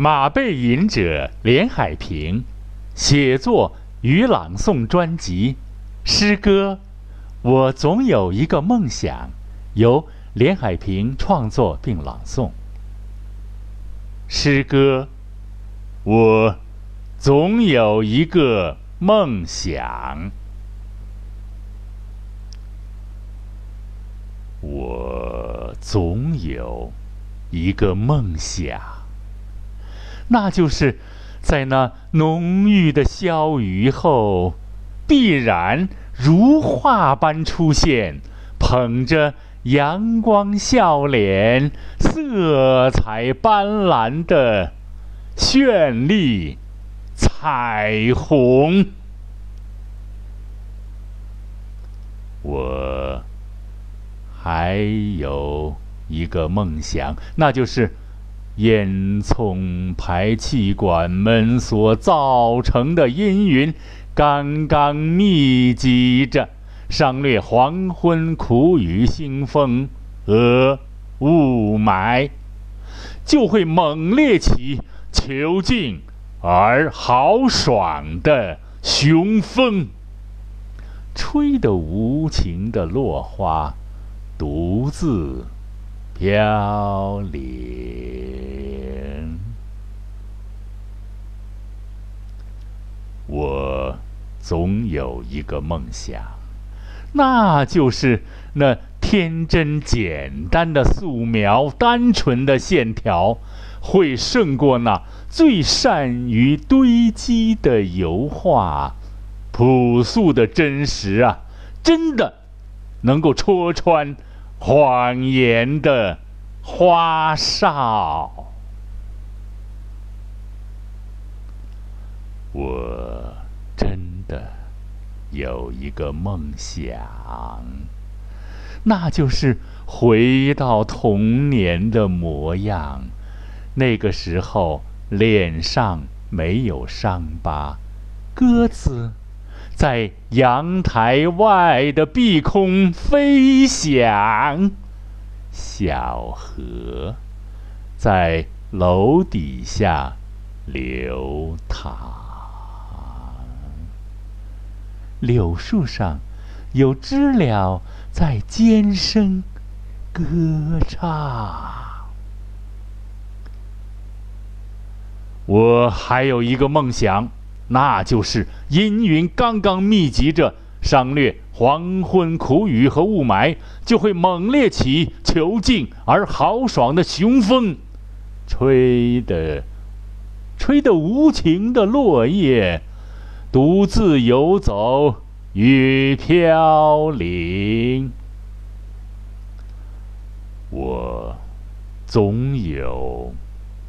马背吟者连海平写作与朗诵专辑诗歌，我总有一个梦想，由连海平创作并朗诵。诗歌，我总有一个梦想，我总有一个梦想，那就是在那浓郁的消雨后，必然如画般出现，捧着。阳光笑脸，色彩斑斓的绚丽彩虹。我还有一个梦想，那就是烟囱排气管们所造成的阴云，刚刚密集着。商略黄昏苦雨腥风和雾霾，就会猛烈起遒劲而豪爽的雄风，吹得无情的落花独自飘零。我总有一个梦想。那就是那天真简单的素描，单纯的线条，会胜过那最善于堆积的油画。朴素的真实啊，真的能够戳穿谎言的花哨。我的。有一个梦想，那就是回到童年的模样。那个时候，脸上没有伤疤，鸽子在阳台外的碧空飞翔，小河在楼底下流淌。柳树上，有知了在尖声歌唱。我还有一个梦想，那就是阴云刚刚密集着，商略黄昏苦雨和雾霾，就会猛烈起遒劲而豪爽的雄风，吹得，吹得无情的落叶。独自游走与飘零，我总有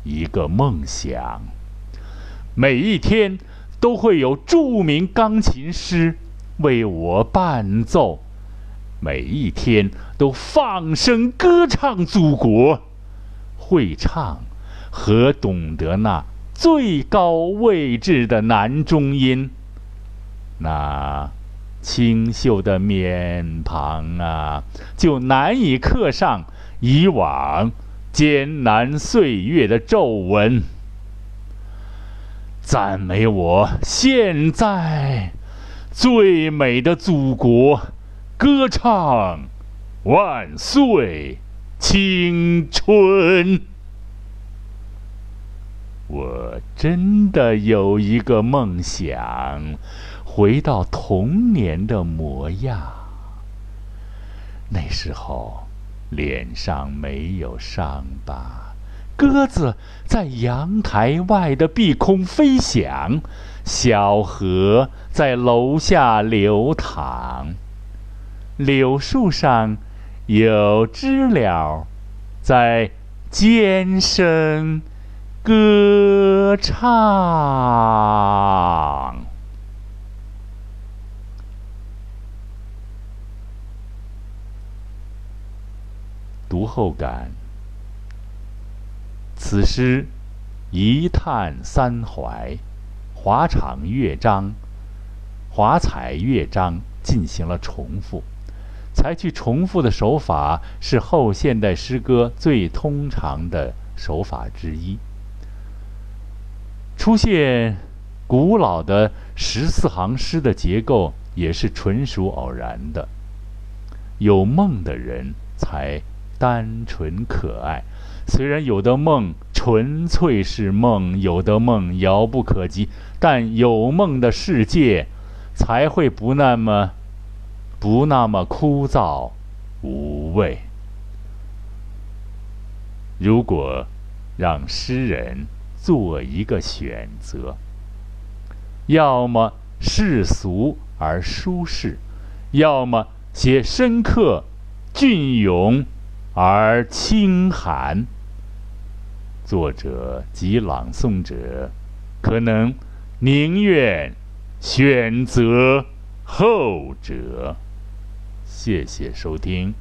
一个梦想。每一天都会有著名钢琴师为我伴奏，每一天都放声歌唱祖国。会唱和懂得那。最高位置的男中音，那清秀的面庞啊，就难以刻上以往艰难岁月的皱纹。赞美我现在最美的祖国，歌唱万岁青春。我真的有一个梦想，回到童年的模样。那时候，脸上没有伤疤，鸽子在阳台外的碧空飞翔，小河在楼下流淌，柳树上有知了在尖声。歌唱，读后感。此诗一叹三怀，华场乐章、华彩乐章进行了重复。采取重复的手法是后现代诗歌最通常的手法之一。出现古老的十四行诗的结构也是纯属偶然的。有梦的人才单纯可爱，虽然有的梦纯粹是梦，有的梦遥不可及，但有梦的世界才会不那么不那么枯燥无味。如果让诗人做一个选择，要么世俗而舒适，要么。写深刻、隽永而清寒。作者及朗诵者可能宁愿选择后者。谢谢收听。